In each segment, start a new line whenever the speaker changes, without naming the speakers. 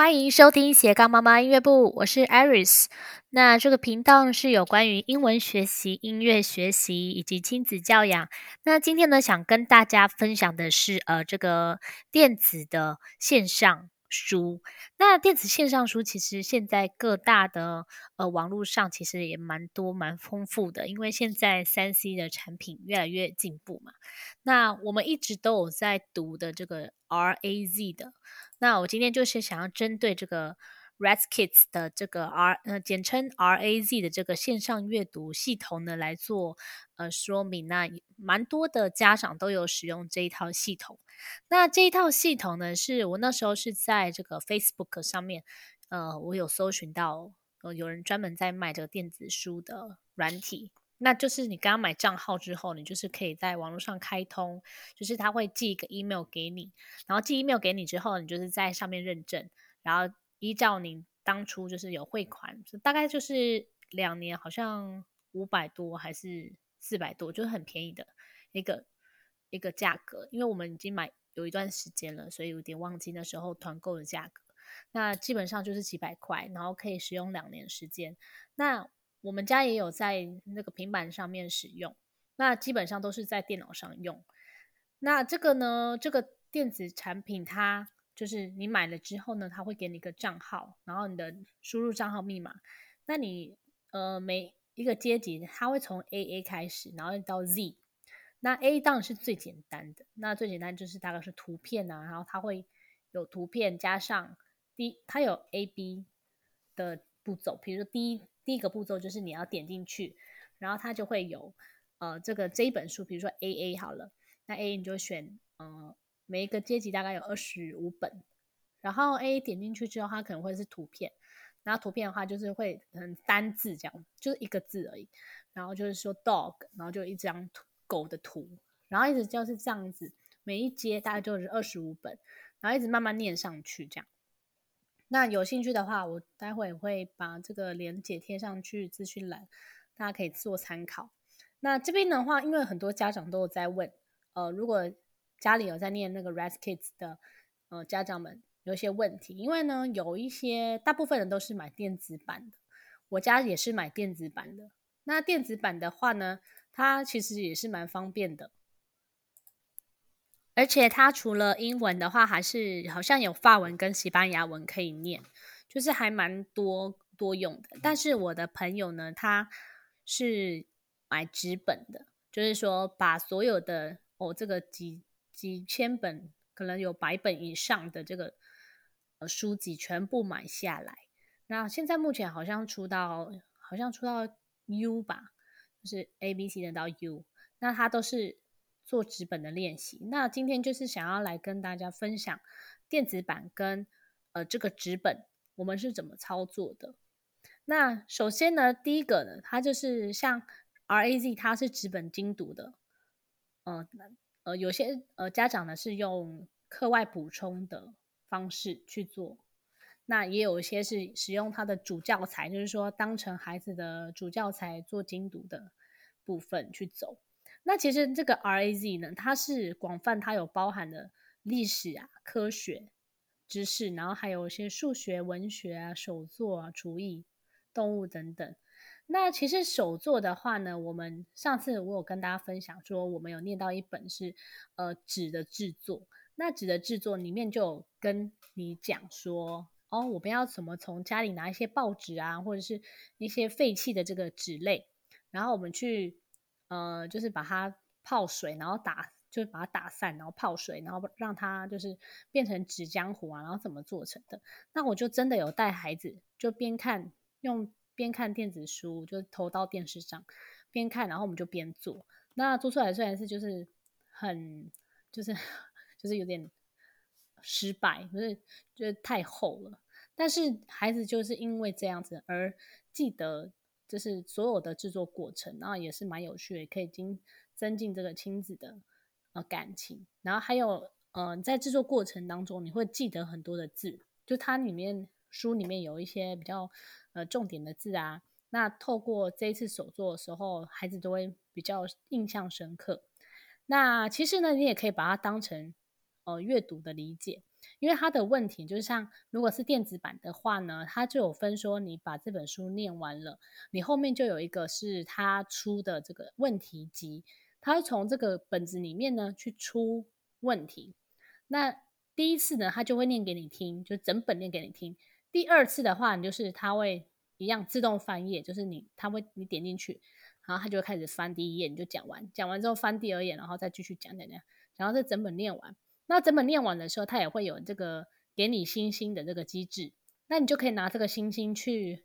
欢迎收听斜杠妈妈音乐部，我是 Iris。那这个频道是有关于英文学习、音乐学习以及亲子教养。那今天呢，想跟大家分享的是呃，这个电子的线上书。那电子线上书其实现在各大的呃网络上其实也蛮多蛮丰富的，因为现在三 C 的产品越来越进步嘛。那我们一直都有在读的这个 RAZ 的。那我今天就是想要针对这个 Raz-Kids 的这个 R 呃简称 RAZ 的这个线上阅读系统呢来做呃说明。那蛮多的家长都有使用这一套系统。那这一套系统呢，是我那时候是在这个 Facebook 上面，呃，我有搜寻到呃有人专门在卖这个电子书的软体。那就是你刚刚买账号之后，你就是可以在网络上开通，就是他会寄一个 email 给你，然后寄 email 给你之后，你就是在上面认证，然后依照您当初就是有汇款，大概就是两年，好像五百多还是四百多，就是很便宜的一个一个价格。因为我们已经买有一段时间了，所以有点忘记那时候团购的价格。那基本上就是几百块，然后可以使用两年时间。那我们家也有在那个平板上面使用，那基本上都是在电脑上用。那这个呢，这个电子产品它就是你买了之后呢，它会给你一个账号，然后你的输入账号密码。那你呃每一个阶级，它会从 AA 开始，然后到 Z。那 A 当然是最简单的，那最简单就是大概是图片啊，然后它会有图片加上第它有 AB 的步骤，比如说第一。第一个步骤就是你要点进去，然后它就会有呃这个这一本书，比如说 A A 好了，那 A 你就选呃每一个阶级大概有二十五本，然后 A 点进去之后，它可能会是图片，然后图片的话就是会很单字这样，就是一个字而已，然后就是说 dog，然后就一张图狗的图，然后一直就是这样子，每一阶大概就是二十五本，然后一直慢慢念上去这样。那有兴趣的话，我待会会把这个连接贴上去资讯栏，大家可以做参考。那这边的话，因为很多家长都有在问，呃，如果家里有在念那个 Raz-Kids 的呃家长们有一些问题，因为呢有一些大部分人都是买电子版的，我家也是买电子版的。那电子版的话呢，它其实也是蛮方便的。而且它除了英文的话，还是好像有法文跟西班牙文可以念，就是还蛮多多用的。但是我的朋友呢，他是买纸本的，就是说把所有的哦这个几几千本，可能有百本以上的这个呃书籍全部买下来。那现在目前好像出到好像出到 U 吧，就是 A B C 的到 U，那它都是。做纸本的练习，那今天就是想要来跟大家分享电子版跟呃这个纸本我们是怎么操作的。那首先呢，第一个呢，它就是像 RAZ，它是纸本精读的，呃呃，有些呃家长呢是用课外补充的方式去做，那也有一些是使用它的主教材，就是说当成孩子的主教材做精读的部分去走。那其实这个 RAZ 呢，它是广泛，它有包含的历史啊、科学知识，然后还有一些数学、文学啊、手作啊、厨艺、动物等等。那其实手作的话呢，我们上次我有跟大家分享说，我们有念到一本是呃纸的制作。那纸的制作里面就有跟你讲说，哦，我们要怎么从家里拿一些报纸啊，或者是一些废弃的这个纸类，然后我们去。呃，就是把它泡水，然后打，就是把它打散，然后泡水，然后让它就是变成纸浆糊啊，然后怎么做成的？那我就真的有带孩子，就边看用边看电子书，就投到电视上边看，然后我们就边做。那做出来虽然是就是很就是 就是有点失败，不是就是太厚了，但是孩子就是因为这样子而记得。就是所有的制作过程，然后也是蛮有趣的，可以增增进这个亲子的呃感情。然后还有呃，在制作过程当中，你会记得很多的字，就它里面书里面有一些比较呃重点的字啊。那透过这一次手作的时候，孩子都会比较印象深刻。那其实呢，你也可以把它当成呃阅读的理解。因为它的问题就是像如果是电子版的话呢，它就有分说你把这本书念完了，你后面就有一个是他出的这个问题集，他会从这个本子里面呢去出问题。那第一次呢，他就会念给你听，就整本念给你听。第二次的话，你就是他会一样自动翻页，就是你他会你点进去，然后他就会开始翻第一页，你就讲完，讲完之后翻第二页，然后再继续讲讲讲，然后这整本念完。那整本念完的时候，他也会有这个给你星星的这个机制，那你就可以拿这个星星去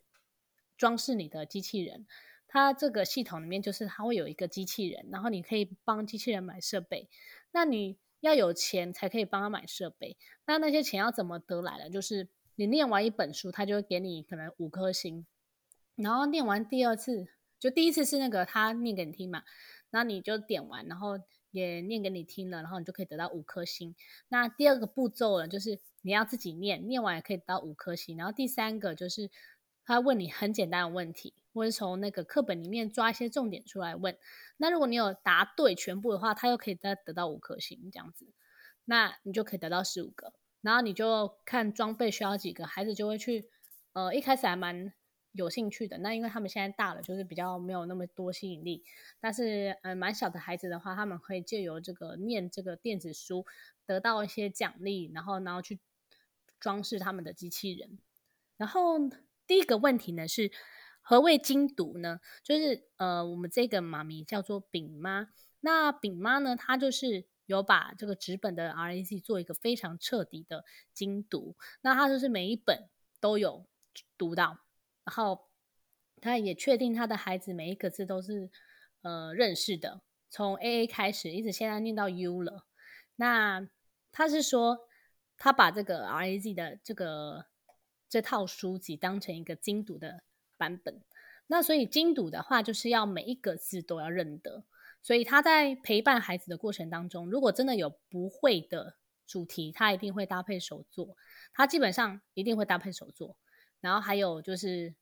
装饰你的机器人。它这个系统里面就是它会有一个机器人，然后你可以帮机器人买设备。那你要有钱才可以帮他买设备。那那些钱要怎么得来的？就是你念完一本书，他就会给你可能五颗星。然后念完第二次，就第一次是那个他念给你听嘛，那你就点完，然后。也念给你听了，然后你就可以得到五颗星。那第二个步骤呢，就是你要自己念，念完也可以得到五颗星。然后第三个就是他问你很简单的问题，或者从那个课本里面抓一些重点出来问。那如果你有答对全部的话，他又可以再得到五颗星这样子。那你就可以得到十五个。然后你就看装备需要几个，孩子就会去。呃，一开始还蛮。有兴趣的，那因为他们现在大了，就是比较没有那么多吸引力。但是，呃，蛮小的孩子的话，他们可以借由这个念这个电子书，得到一些奖励，然后，然后去装饰他们的机器人。然后，第一个问题呢是何谓精读呢？就是呃，我们这个妈咪叫做炳妈。那炳妈呢，她就是有把这个纸本的 RAC 做一个非常彻底的精读。那他就是每一本都有读到。然后，他也确定他的孩子每一个字都是呃认识的，从 A A 开始，一直现在念到 U 了。那他是说，他把这个 R A Z 的这个这套书籍当成一个精读的版本。那所以精读的话，就是要每一个字都要认得。所以他在陪伴孩子的过程当中，如果真的有不会的主题，他一定会搭配手作。他基本上一定会搭配手作。然后还有就是，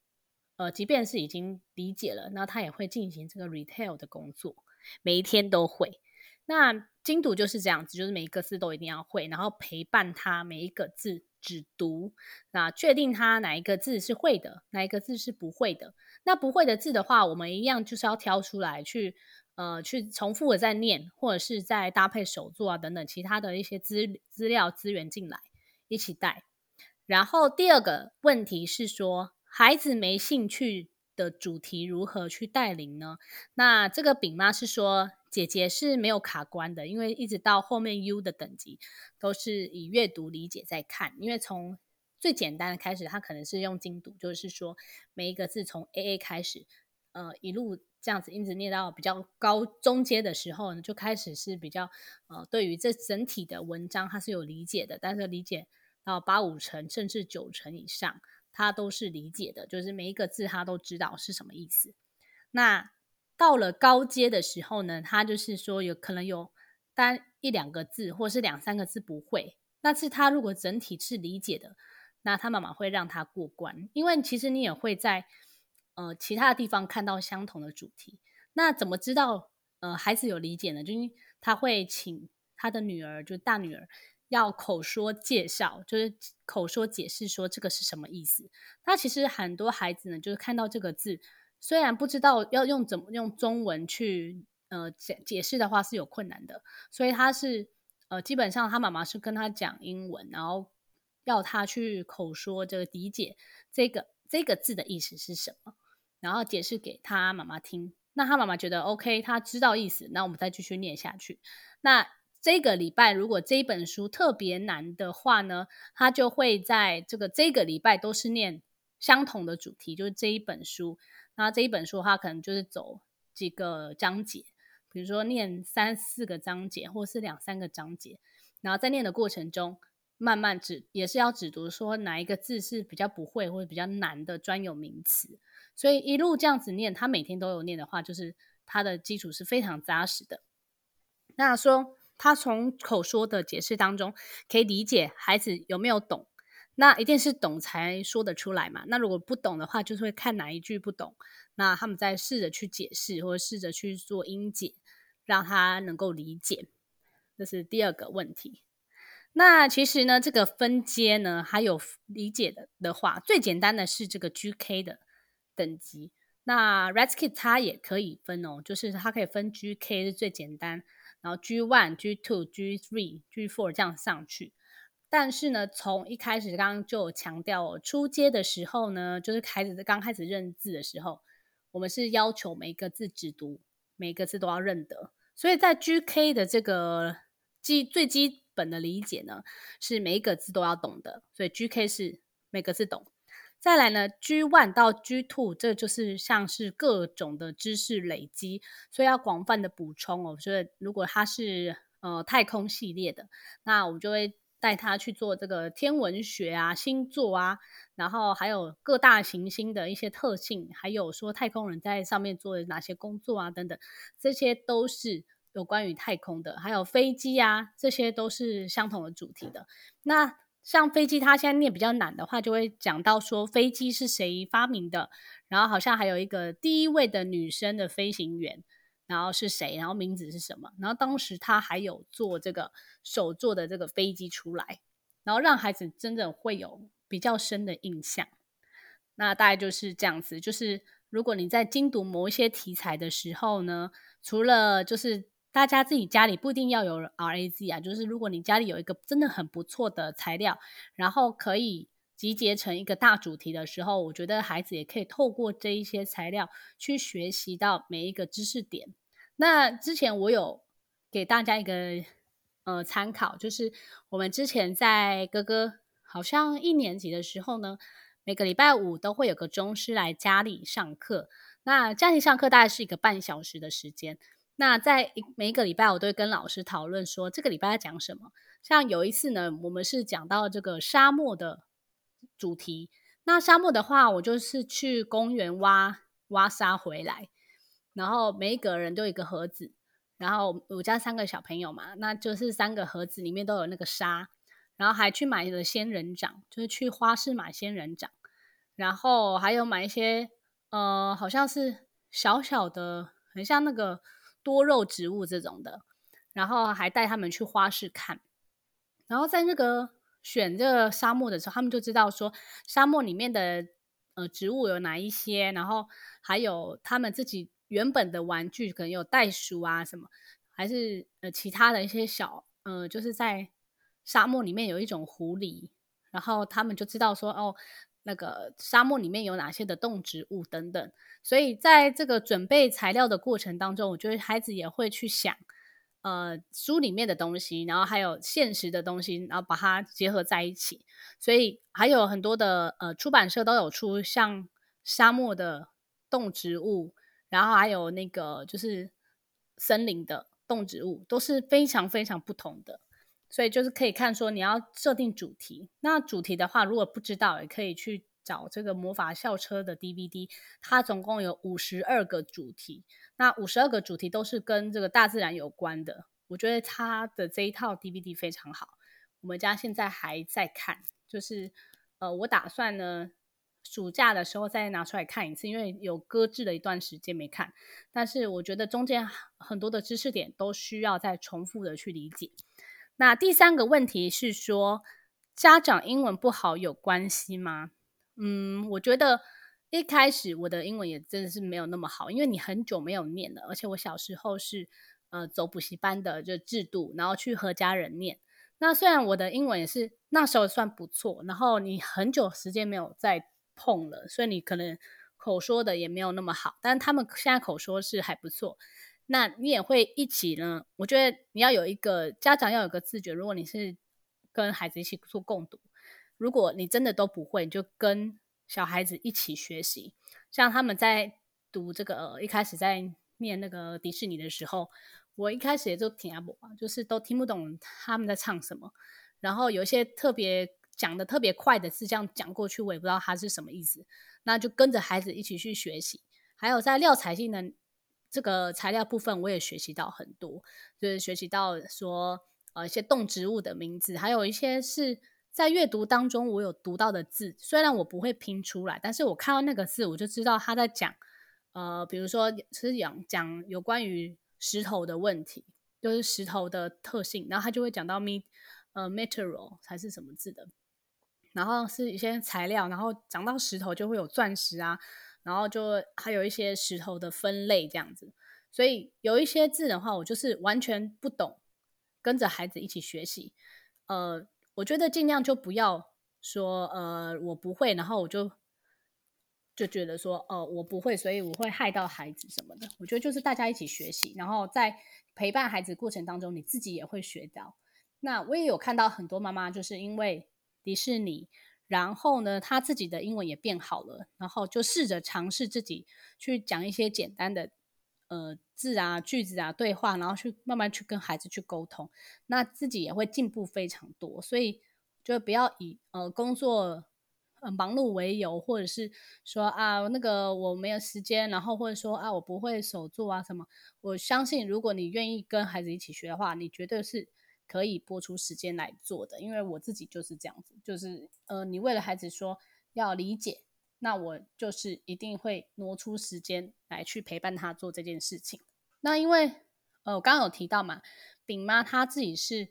呃，即便是已经理解了，那他也会进行这个 retail 的工作，每一天都会。那精读就是这样子，就是每一个字都一定要会，然后陪伴他每一个字只读，那确定他哪一个字是会的，哪一个字是不会的。那不会的字的话，我们一样就是要挑出来去，呃，去重复的再念，或者是再搭配手作啊等等其他的一些资资料资源进来一起带。然后第二个问题是说，孩子没兴趣的主题如何去带领呢？那这个饼妈是说，姐姐是没有卡关的，因为一直到后面 U 的等级都是以阅读理解在看。因为从最简单的开始，他可能是用精读，就是说每一个字从 AA 开始，呃，一路这样子一直念到比较高中阶的时候呢，就开始是比较呃，对于这整体的文章他是有理解的，但是理解。到八五成甚至九成以上，他都是理解的，就是每一个字他都知道是什么意思。那到了高阶的时候呢，他就是说有可能有单一两个字或是两三个字不会，但是他如果整体是理解的，那他妈妈会让他过关，因为其实你也会在呃其他的地方看到相同的主题。那怎么知道呃孩子有理解呢？就是他会请他的女儿，就大女儿。要口说介绍，就是口说解释，说这个是什么意思。那其实很多孩子呢，就是看到这个字，虽然不知道要用怎么用中文去呃解解释的话是有困难的，所以他是呃基本上他妈妈是跟他讲英文，然后要他去口说这个理解这个这个字的意思是什么，然后解释给他妈妈听。那他妈妈觉得 OK，他知道意思，那我们再继续念下去。那这个礼拜，如果这一本书特别难的话呢，他就会在这个这个礼拜都是念相同的主题，就是这一本书。然后这一本书的话，可能就是走几个章节，比如说念三四个章节，或是两三个章节。然后在念的过程中，慢慢指也是要指读，说哪一个字是比较不会或者比较难的专有名词。所以一路这样子念，他每天都有念的话，就是他的基础是非常扎实的。那说。他从口说的解释当中可以理解孩子有没有懂，那一定是懂才说得出来嘛。那如果不懂的话，就是会看哪一句不懂，那他们再试着去解释或者试着去做音解，让他能够理解。这是第二个问题。
那其实呢，这个分阶呢，还有理解的的话，最简单的是这个 GK 的等级。那 ReSKID 它也可以分哦，就是它可以分 GK 是最简单，然后 G one、G two、G three、G four 这样上去。但是呢，从一开始刚刚就有强调哦，初阶的时候呢，就是孩子刚开始认字的时候，我们是要求每一个字只读，每个字都要认得。所以在 GK 的这个基最基本的理解呢，是每一个字都要懂的，所以 GK 是每个字懂。再来呢，G one 到 G two，这就是像是各种的知识累积，所以要广泛的补充哦。所以如果它是呃太空系列的，那我们就会带他去做这个天文学啊、星座啊，然后还有各大行星的一些特性，还有说太空人在上面做的哪些工作啊等等，这些都是有关于太空的。还有飞机啊，这些都是相同的主题的。那像飞机，它现在念比较难的话，就会讲到说飞机是谁发明的，然后好像还有一个第一位的女生的飞行员，然后是谁，然后名字是什么，然后当时他还有做这个手做的这个飞机出来，然后让孩子真的会有比较深的印象。那大概就是这样子，就是如果你在精读某一些题材的时候呢，除了就是。大家自己家里不一定要有 RAZ 啊，就是如果你家里有一个真的很不错的材料，然后可以集结成一个大主题的时候，我觉得孩子也可以透过这一些材料去学习到每一个知识点。那之前我有给大家一个呃参考，就是我们之前在哥哥好像一年级的时候呢，每个礼拜五都会有个中师来家里上课，那家里上课大概是一个半小时的时间。那在每一个礼拜，我都会跟老师讨论说，这个礼拜要讲什么。像有一次呢，我们是讲到这个沙漠的主题。那沙漠的话，我就是去公园挖挖沙回来，然后每一个人都有一个盒子，然后我家三个小朋友嘛，那就是三个盒子里面都有那个沙，然后还去买了仙人掌，就是去花市买仙人掌，然后还有买一些呃，好像是小小的，很像那个。多肉植物这种的，然后还带他们去花市看，然后在那个选这个沙漠的时候，他们就知道说沙漠里面的呃植物有哪一些，然后还有他们自己原本的玩具，可能有袋鼠啊什么，还是呃其他的一些小呃，就是在沙漠里面有一种狐狸，然后他们就知道说哦。那个沙漠里面有哪些的动植物等等，所以在这个准备材料的过程当中，我觉得孩子也会去想，呃，书里面的东西，然后还有现实的东西，然后把它结合在一起。所以还有很多的呃出版社都有出像沙漠的动植物，然后还有那个就是森林的动植物，都是非常非常不同的。所以就是可以看说你要设定主题，那主题的话，如果不知道，也可以去找这个魔法校车的 DVD，它总共有五十二个主题，那五十二个主题都是跟这个大自然有关的。我觉得它的这一套 DVD 非常好，我们家现在还在看，就是呃，我打算呢暑假的时候再拿出来看一次，因为有搁置了一段时间没看，但是我觉得中间很多的知识点都需要再重复的去理解。那第三个问题是说，家长英文不好有关系吗？嗯，我觉得一开始我的英文也真的是没有那么好，因为你很久没有念了，而且我小时候是呃走补习班的就制度，然后去和家人念。那虽然我的英文也是那时候算不错，然后你很久时间没有再碰了，所以你可能口说的也没有那么好，但他们现在口说是还不错。那你也会一起呢？我觉得你要有一个家长要有个自觉。如果你是跟孩子一起做共读，如果你真的都不会，你就跟小孩子一起学习。像他们在读这个，一开始在念那个迪士尼的时候，我一开始也就听不懂，就是都听不懂他们在唱什么。然后有一些特别讲的特别快的字，这样讲过去，我也不知道他是什么意思。那就跟着孩子一起去学习。还有在廖彩杏的。这个材料部分我也学习到很多，就是学习到说呃一些动植物的名字，还有一些是在阅读当中我有读到的字，虽然我不会拼出来，但是我看到那个字我就知道他在讲呃，比如说是讲讲有关于石头的问题，就是石头的特性，然后他就会讲到 me 呃 meteor 才是什么字的，然后是一些材料，然后讲到石头就会有钻石啊，然后就还有一些石头的分类这样子。所以有一些字的话，我就是完全不懂，跟着孩子一起学习。呃，我觉得尽量就不要说呃我不会，然后我就就觉得说哦、我不会，所以我会害到孩子什么的。我觉得就是大家一起学习，然后在陪伴孩子过程当中，你自己也会学到。那我也有看到很多妈妈就是因为迪士尼，然后呢，他自己的英文也变好了，然后就试着尝试自己去讲一些简单的。呃，字啊，句子啊，对话，然后去慢慢去跟孩子去沟通，那自己也会进步非常多。所以就不要以呃工作忙碌为由，或者是说啊那个我没有时间，然后或者说啊我不会手做啊什么。我相信如果你愿意跟孩子一起学的话，你绝对是可以播出时间来做的。因为我自己就是这样子，就是呃你为了孩子说要理解。那我就是一定会挪出时间来去陪伴他做这件事情。那因为呃，我刚刚有提到嘛，炳妈她自己是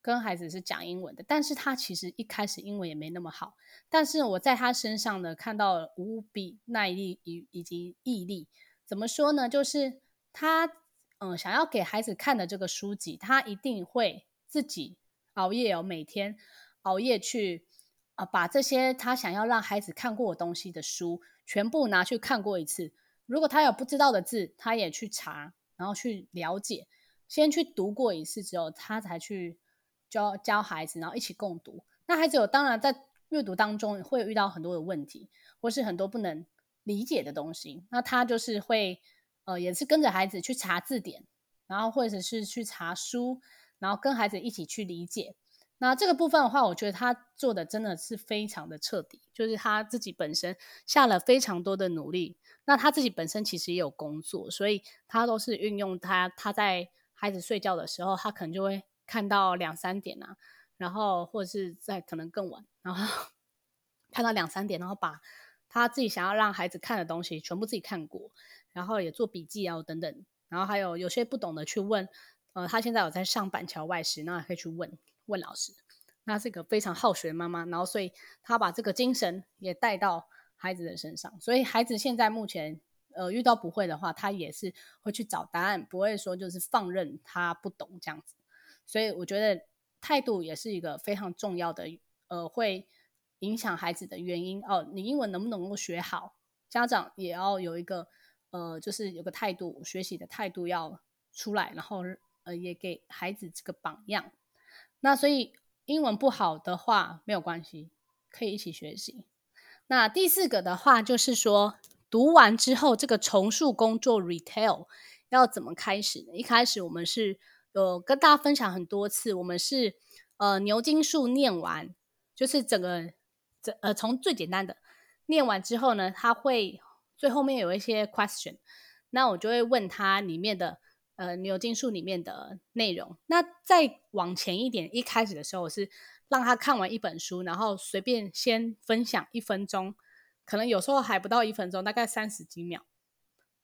跟孩子是讲英文的，但是她其实一开始英文也没那么好。但是我在她身上呢，看到了无比耐力以以及毅力。怎么说呢？就是她嗯、想要给孩子看的这个书籍，她一定会自己熬夜哦，每天熬夜去。啊，把这些他想要让孩子看过的东西的书全部拿去看过一次。如果他有不知道的字，他也去查，然后去了解。先去读过一次之后，他才去教教孩子，然后一起共读。那孩子有当然在阅读当中会遇到很多的问题，或是很多不能理解的东西。那他就是会呃，也是跟着孩子去查字典，然后或者是去查书，然后跟孩子一起去理解。那这个部分的话，我觉得他做的真的是非常的彻底，就是他自己本身下了非常多的努力。那他自己本身其实也有工作，所以他都是运用他他在孩子睡觉的时候，他可能就会看到两三点啊，然后或者是在可能更晚，然后 看到两三点，然后把他自己想要让孩子看的东西全部自己看过，然后也做笔记啊等等，然后还有有些不懂的去问，呃，他现在有在上板桥外师，那可以去问。问老师，那是一个非常好学的妈妈，然后所以她把这个精神也带到孩子的身上，所以孩子现在目前呃遇到不会的话，他也是会去找答案，不会说就是放任他不懂这样子。所以我觉得态度也是一个非常重要的，呃，会影响孩子的原因哦。你英文能不能够学好，家长也要有一个呃，就是有个态度，学习的态度要出来，然后也给孩子这个榜样。那所以英文不好的话没有关系，可以一起学习。那第四个的话就是说，读完之后这个重塑工作 retell 要怎么开始呢？一开始我们是有跟大家分享很多次，我们是呃牛津树念完，就是整个这呃从最简单的念完之后呢，他会最后面有一些 question，那我就会问他里面的。呃，牛津树里面的内容。那再往前一点，一开始的时候，我是让他看完一本书，然后随便先分享一分钟，可能有时候还不到一分钟，大概三十几秒，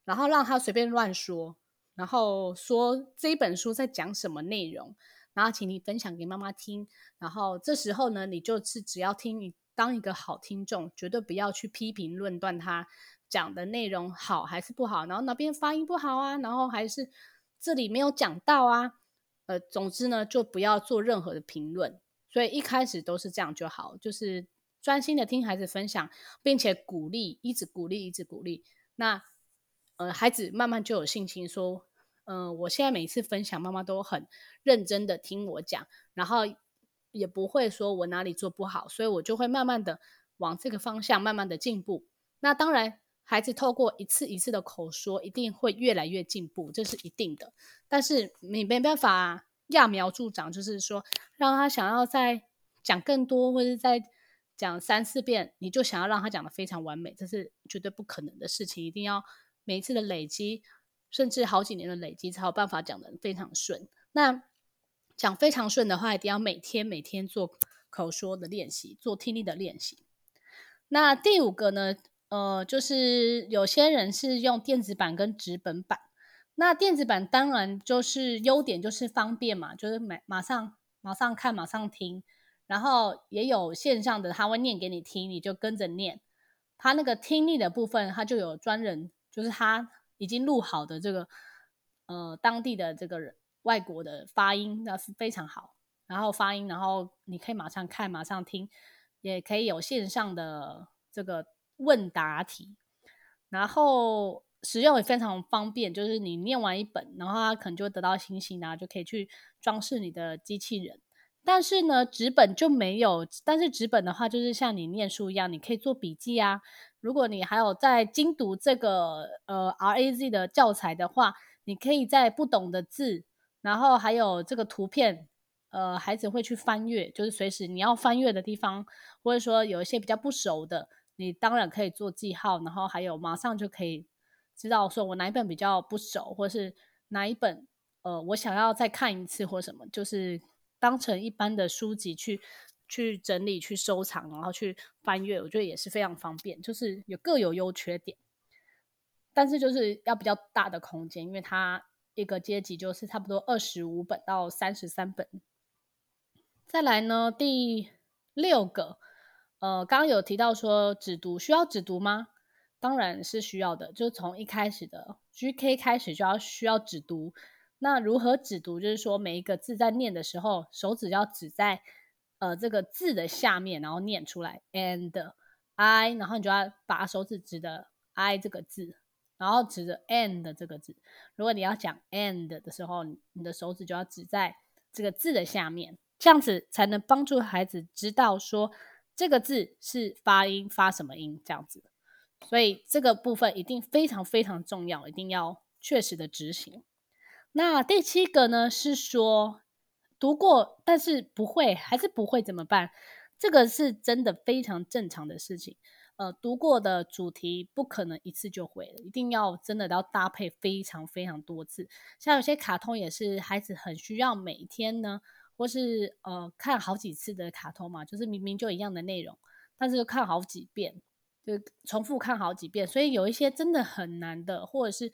然后让他随便乱说，然后说这一本书在讲什么内容，然后请你分享给妈妈听。然后这时候呢，你就是只要听，你当一个好听众，绝对不要去批评论断他讲的内容好还是不好，然后哪边发音不好啊，然后还是。这里没有讲到啊，呃，总之呢，就不要做任何的评论。所以一开始都是这样就好，就是专心的听孩子分享，并且鼓励，一直鼓励，一直鼓励。那呃，孩子慢慢就有信心说，嗯、我现在每次分享，妈妈都很认真的听我讲，然后也不会说我哪里做不好，所以我就会慢慢的往这个方向慢慢的进步。那当然。孩子透过一次一次的口说，一定会越来越进步，这是一定的。但是你没办法揠苗助长，就是说让他想要再讲更多，或者再讲三四遍，你就想要让他讲得非常完美，这是绝对不可能的事情。一定要每一次的累积，甚至好几年的累积，才有办法讲得非常顺。那讲非常顺的话，一定要每天每天做口说的练习，做听力的练习。那第五个呢？呃，就是有些人是用电子版跟纸本版。那电子版当然就是优点就是方便嘛，就是马马上马上看，马上听，然后也有线上的，他会念给你听，你就跟着念。他那个听力的部分，他就有专人，就是他已经录好的这个呃当地的这个人外国的发音，那是非常好。然后发音，然后你可以马上看，马上听，也可以有线上的这个问答题，然后。使用也非常方便，就是你念完一本，然后它可能就会得到星星，然后就可以去装饰你的机器人。但是呢，纸本就没有。但是纸本的话，就是像你念书一样，你可以做笔记啊。如果你还有在精读这个呃 RAZ 的教材的话，你可以在不懂的字，然后还有这个图片，呃，孩子会去翻阅，就是随时你要翻阅的地方，或者说有一些比较不熟的，你当然可以做记号，然后还有马上就可以。知道说我哪一本比较不熟，或是哪一本呃我想要再看一次或什么，就是当成一般的书籍去去整理、去收藏，然后去翻阅，我觉得也是非常方便。就是有各有优缺点，但是就是要比较大的空间，因为它一个阶级就是差不多二十五本到三十三本。再来呢，第六个，呃，刚刚有提到说指读需要指读吗？当然是需要的，就从一开始的 GK 开始就要需要指读。那如何指读？就是说每一个字在念的时候，手指要指在呃这个字的下面，然后念出来。and I，然后你就要把手指指的 I 这个字，然后指着 and 这个字。如果你要讲 and 的时候，你的手指就要指在这个字的下面，这样子才能帮助孩子知道说这个字是发音发什么音，这样子。所以这个部分一定非常非常重要，一定要确实的执行。那第七个呢，是说读过但是不会，还是不会怎么办？这个是真的非常正常的事情。呃，读过的主题不可能一次就会了，一定要真的要搭配非常非常多次。像有些卡通也是孩子很需要每天呢，或是呃看好几次的卡通嘛，就是明明就一样的内容，但是看好几遍。就重复看好几遍，所以有一些真的很难的，或者是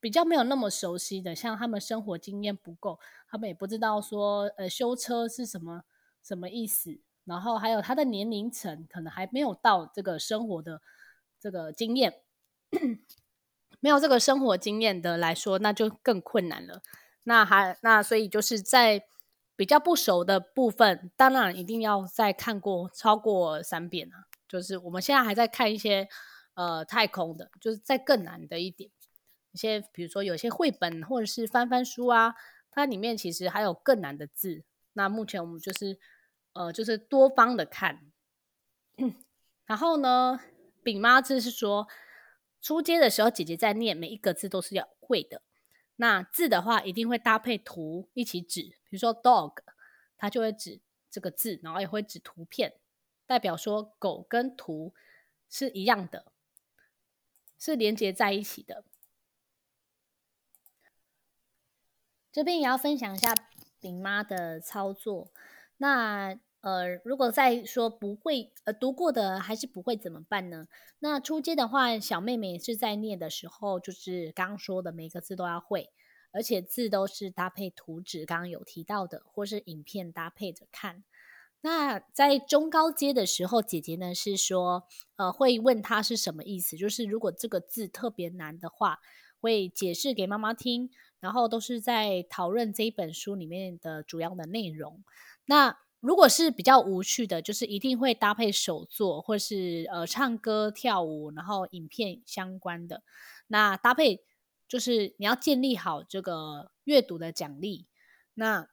比较没有那么熟悉的，像他们生活经验不够，他们也不知道说，呃，修车是什么什么意思，然后还有他的年龄层可能还没有到这个生活的这个经验，没有这个生活经验的来说，那就更困难了。那还那所以就是在比较不熟的部分，当然一定要再看过超过三遍啊。就是我们现在还在看一些呃太空的，就是再更难的一点，一些比如说有些绘本或者是翻翻书啊，它里面其实还有更难的字。那目前我们就是呃就是多方的看，然后呢，丙妈字是说出街的时候，姐姐在念每一个字都是要会的。那字的话一定会搭配图一起指，比如说 dog，它就会指这个字，然后也会指图片。代表说狗跟图是一样的，是连接在一起的。这边也要分享一下饼妈的操作。那呃，如果再说不会呃读过的还是不会怎么办呢？那初阶的话，小妹妹是在念的时候，就是刚刚说的每个字都要会，而且字都是搭配图纸，刚刚有提到的，或是影片搭配着看。那在中高阶的时候，姐姐呢是说，呃，会问他是什么意思，就是如果这个字特别难的话，会解释给妈妈听，然后都是在讨论这一本书里面的主要的内容。那如果是比较无趣的，就是一定会搭配手作，或是呃唱歌跳舞，然后影片相关的。那搭配就是你要建立好这个阅读的奖励。那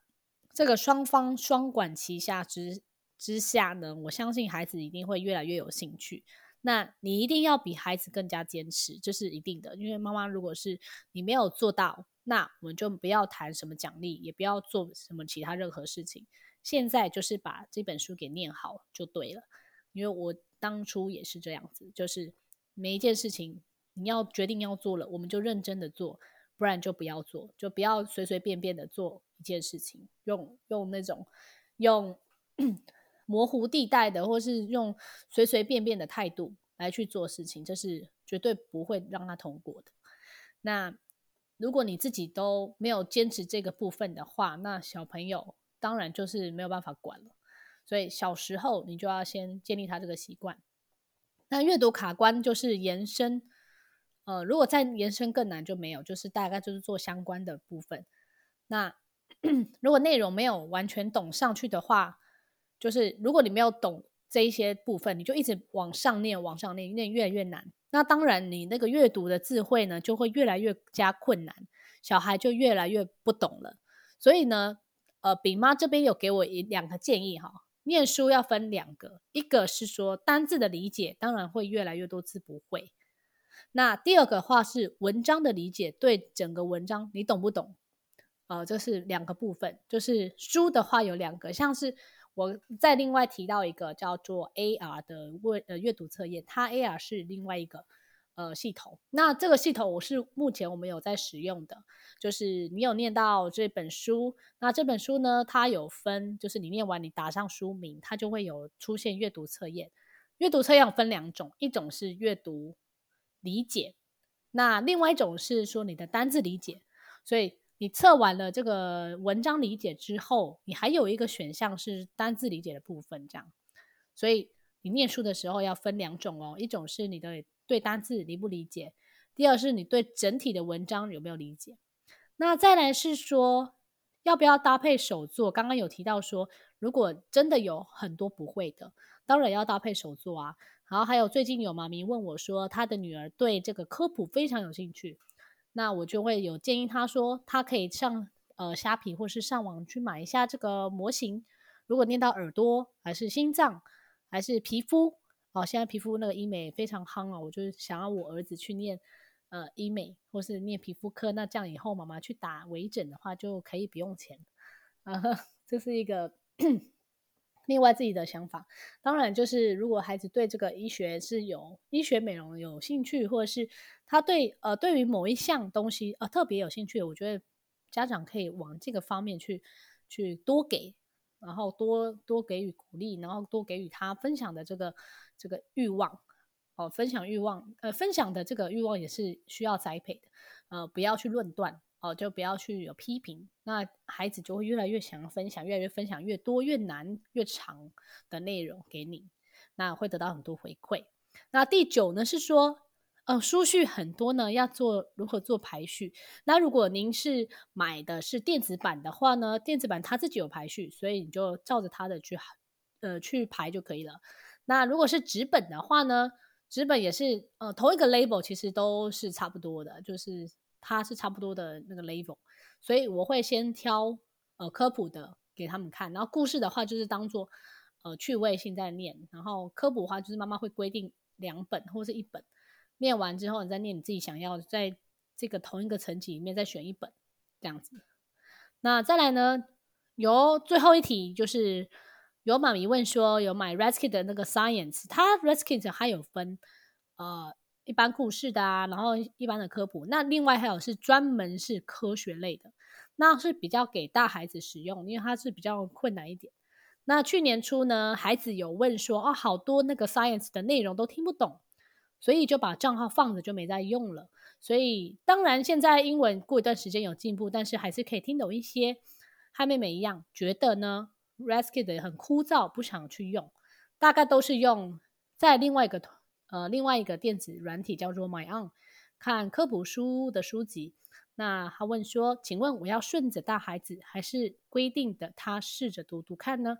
这个双方双管齐下之之下呢，我相信孩子一定会越来越有兴趣。那你一定要比孩子更加坚持，这是一定的。因为妈妈如果是你没有做到，那我们就不要谈什么奖励，也不要做什么其他任何事情。现在就是把这本书给念好就对了。因为我当初也是这样子，就是每一件事情你要决定要做了，我们就认真的做。不然就不要做，就不要随随便便的做一件事情，用用那种用 模糊地带的，或是用随随便便的态度来去做事情，这是绝对不会让他通过的。那如果你自己都没有坚持这个部分的话，那小朋友当然就是没有办法管了。所以小时候你就要先建立他这个习惯。那阅读卡关就是延伸，呃，如果再延伸更难就没有，就是大概就是做相关的部分。那 如果内容没有完全懂上去的话，就是如果你没有懂这一些部分，你就一直往上念，往上念，念越来越难。那当然，你那个阅读的智慧呢，就会越来越加困难，小孩就越来越不懂了。所以呢，呃，饼妈这边有给我一两个建议哈。念书要分两个，一个是说单字的理解，当然会越来越多字不会。那第二个话是文章的理解，对整个文章你懂不懂？呃，这是两个部分。就是书的话有两个，像是我再另外提到一个叫做 AR 的阅呃阅读测验，它 AR 是另外一个。呃，系统，那这个系统我是目前我们有在使用的，就是你有念到这本书，那这本书呢，它有分，就是你念完你打上书名，它就会有出现阅读测验。阅读测验分两种，一种是阅读理解，那另外一种是说你的单字理解。所以你测完了这个文章理解之后，你还有一个选项是单字理解的部分，这样。所以你念书的时候要分两种哦，一种是你的。对单字理不理解？第二是你对整体的文章有没有理解？那再来是说要不要搭配手作？刚刚有提到说，如果真的有很多不会的，当然要搭配手作啊。然后还有最近有妈咪问我说，她的女儿对这个科普非常有兴趣，那我就会有建议她说，她可以上呃虾皮或是上网去买一下这个模型。如果念到耳朵，还是心脏，还是皮肤？哦，现在皮肤那个医美非常夯哦，我就想要我儿子去念呃医美或是念皮肤科，那这样以后妈妈去打微整的话就可以不用钱，啊，这是一个另外自己的想法。当然，就是如果孩子对这个医学是有医学美容有兴趣，或者是他对呃对于某一项东西呃特别有兴趣，我觉得家长可以往这个方面去去多给。然后多多给予鼓励，然后多给予他分享的这个这个欲望，哦，分享欲望，呃，分享的这个欲望也是需要栽培的，呃，不要去论断，哦，就不要去有批评，那孩子就会越来越想要分享，越来越分享越多越难越长的内容给你，那会得到很多回馈。那第九呢是说。呃，书序很多呢，要做如何做排序？那如果您是买的是电子版的话呢，电子版它自己有排序，所以你就照着它的去呃去排就可以了。那如果是纸本的话呢，纸本也是呃同一个 label，其实都是差不多的，就是它是差不多的那个 level，所以我会先挑呃科普的给他们看，然后故事的话就是当做呃趣味性在念，然后科普的话就是妈妈会规定两本或是一本。念完之后，你再念你自己想要在这个同一个层级里面再选一本，这样子。那再来呢？有最后一题，就是有妈咪问说，有买 Red Kit 的那个 Science，它 Red Kit 还有分呃一般故事的啊，然后一般的科普。那另外还有是专门是科学类的，那是比较给大孩子使用，因为它是比较困难一点。那去年初呢，孩子有问说，哦，好多那个 Science 的内容都听不懂。所以就把账号放着，就没再用了。所以当然现在英文过一段时间有进步，但是还是可以听懂一些。和妹妹一样，觉得呢，Red-Kit 很枯燥，不想去用。大概都是用在另外一个呃另外一个电子软体叫做 MyOn 看科普书的书籍。那他问说，请问我要顺着大孩子，还是规定的他试着读读看呢？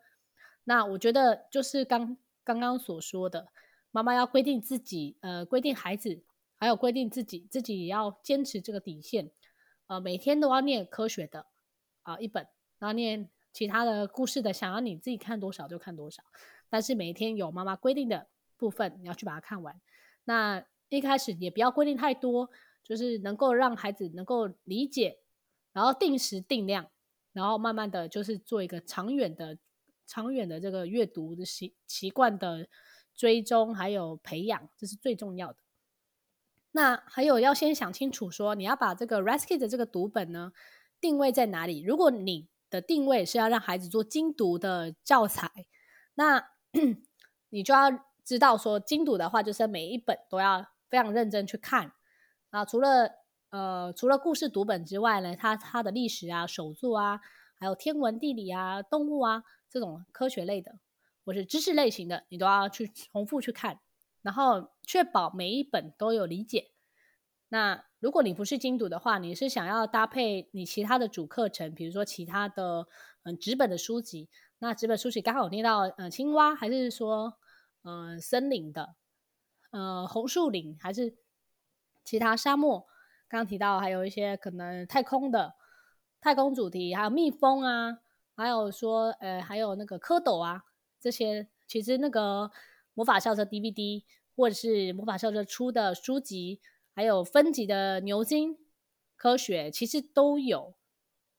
那我觉得就是刚刚刚所说的。妈妈要规定自己，呃，规定孩子，还有规定自己，自己也要坚持这个底线，呃，每天都要念科学的啊、一本，然后念其他的故事的，想要你自己看多少就看多少，但是每天有妈妈规定的部分，你要去把它看完。那一开始也不要规定太多，就是能够让孩子能够理解，然后定时定量，然后慢慢的就是做一个长远的、长远的这个阅读的习习惯的。追踪还有培养，这是最重要的。那还有要先想清楚说，你要把这个 Red-Kit 的这个读本呢定位在哪里？如果你的定位是要让孩子做精读的教材，那 你就要知道说精读的话，就是每一本都要非常认真去看啊。除了呃除了故事读本之外呢，它它的历史啊、手作啊，还有天文地理啊、动物啊这种科学类的，或是知识类型的，你都要去重复去看，然后确保每一本都有理解。那如果你不是精读的话，你是想要搭配你其他的主课程，比如说其他的嗯纸本的书籍，那纸本书籍刚好有念到呃青蛙，还是说呃森林的，呃红树林，还是其他沙漠？刚刚提到还有一些可能太空的太空主题，还有蜜蜂啊，还有说呃还有那个蝌蚪啊，这些其实那个魔法校车 DVD 或者是魔法校车出的书籍。还有分级的牛津科学，其实都有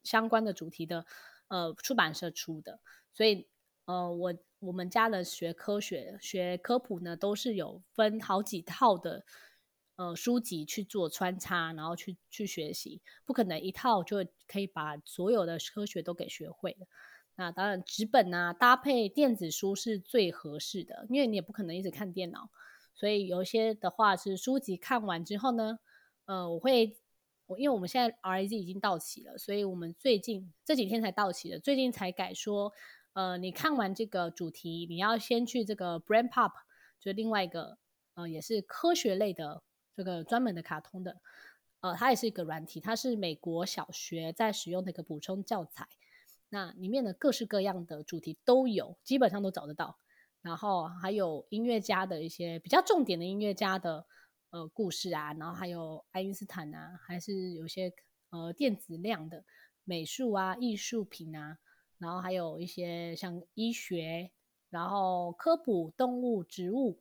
相关的主题的，呃，出版社出的。所以，呃，我我们家的学科学、学科普呢，都是有分好几套的，呃，书籍去做穿插，然后去去学习，不可能一套就可以把所有的科学都给学会。那当然，纸本啊搭配电子书是最合适的，因为你也不可能一直看电脑。所以有一些的话是书籍看完之后呢，呃，我会我因为我们现在 RAZ 已经到期了，所以我们最近这几天才到期的，最近才改说，呃，你看完这个主题，你要先去这个 BrainPop，就另外一个呃也是科学类的这个专门的卡通的，呃，它也是一个软体，它是美国小学在使用的一个补充教材，那里面的各式各样的主题都有，基本上都找得到。然后还有音乐家的一些比较重点的音乐家的呃故事啊，然后还有爱因斯坦啊，还是有些呃电子量的美术啊、艺术品啊，然后还有一些像医学，然后科普、动物、植物、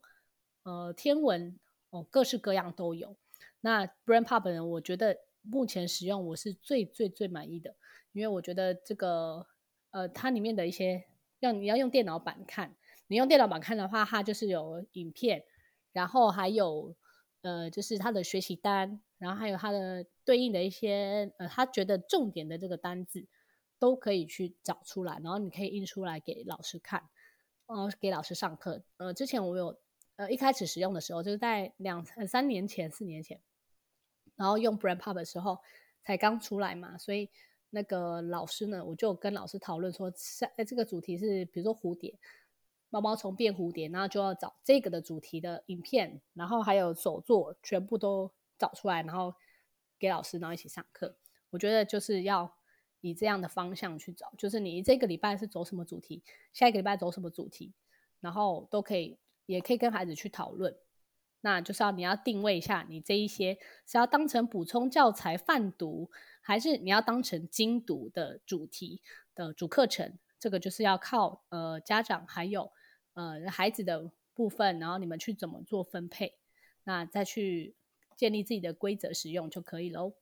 呃天文哦，各式各样都有。那 BrainPop 呢，我觉得目前使用我是最最最满意的，因为我觉得这个呃它里面的一些让你要用电脑版看。你用电脑版看的话，它就是有影片，然后还有呃，就是它的学习单，然后还有它的对应的一些呃，他觉得重点的这个单字都可以去找出来，然后你可以印出来给老师看，呃，给老师上课。呃，之前我有呃一开始使用的时候，就是在两三年前、四年前，然后用 BrainPop 的时候才刚出来嘛，所以那个老师呢，我就跟老师讨论说，在这个主题是比如说蝴蝶。毛毛虫变蝴蝶，然后就要找这个的主题的影片，然后还有手作，全部都找出来，然后给老师，然后一起上课。我觉得就是要以这样的方向去找，就是你这个礼拜是走什么主题，下一个礼拜走什么主题，然后都可以，也可以跟孩子去讨论。那就是要你要定位一下，你这一些是要当成补充教材泛读，还是你要当成精读的主题的主课程？这个就是要靠呃家长还有。呃，孩子的部分，然后你们去怎么做分配，那再去建立自己的规则使用就可以喽。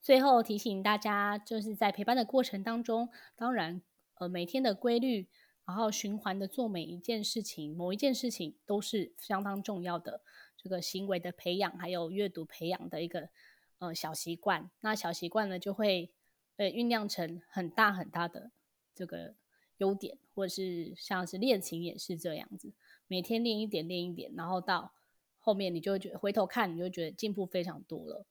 最后提醒大家，就是在陪伴的过程当中，当然，呃，每天的规律，然后循环的做每一件事情，某一件事情都是相当重要的。这个行为的培养，还有阅读培养的一个呃小习惯，那小习惯呢，就会呃酝酿成很大很大的这个。优点，或者是像是练琴也是这样子，每天练一点，练一点，然后到后面你就觉回头看，你就觉得进步非常多了。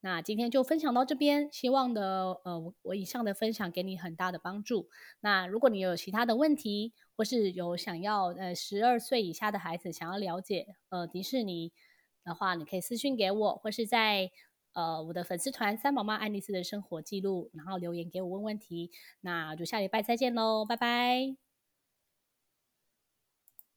那今天就分享到这边，希望的呃，我以上的分享给你很大的帮助。那如果你有其他的问题，或是有想要呃十二岁以下的孩子想要了解呃迪士尼的话，你可以私信给我，或是在。呃，我的粉丝团三宝妈爱丽丝的生活记录，然后留言给我问问题，那就下礼拜再见喽，拜拜。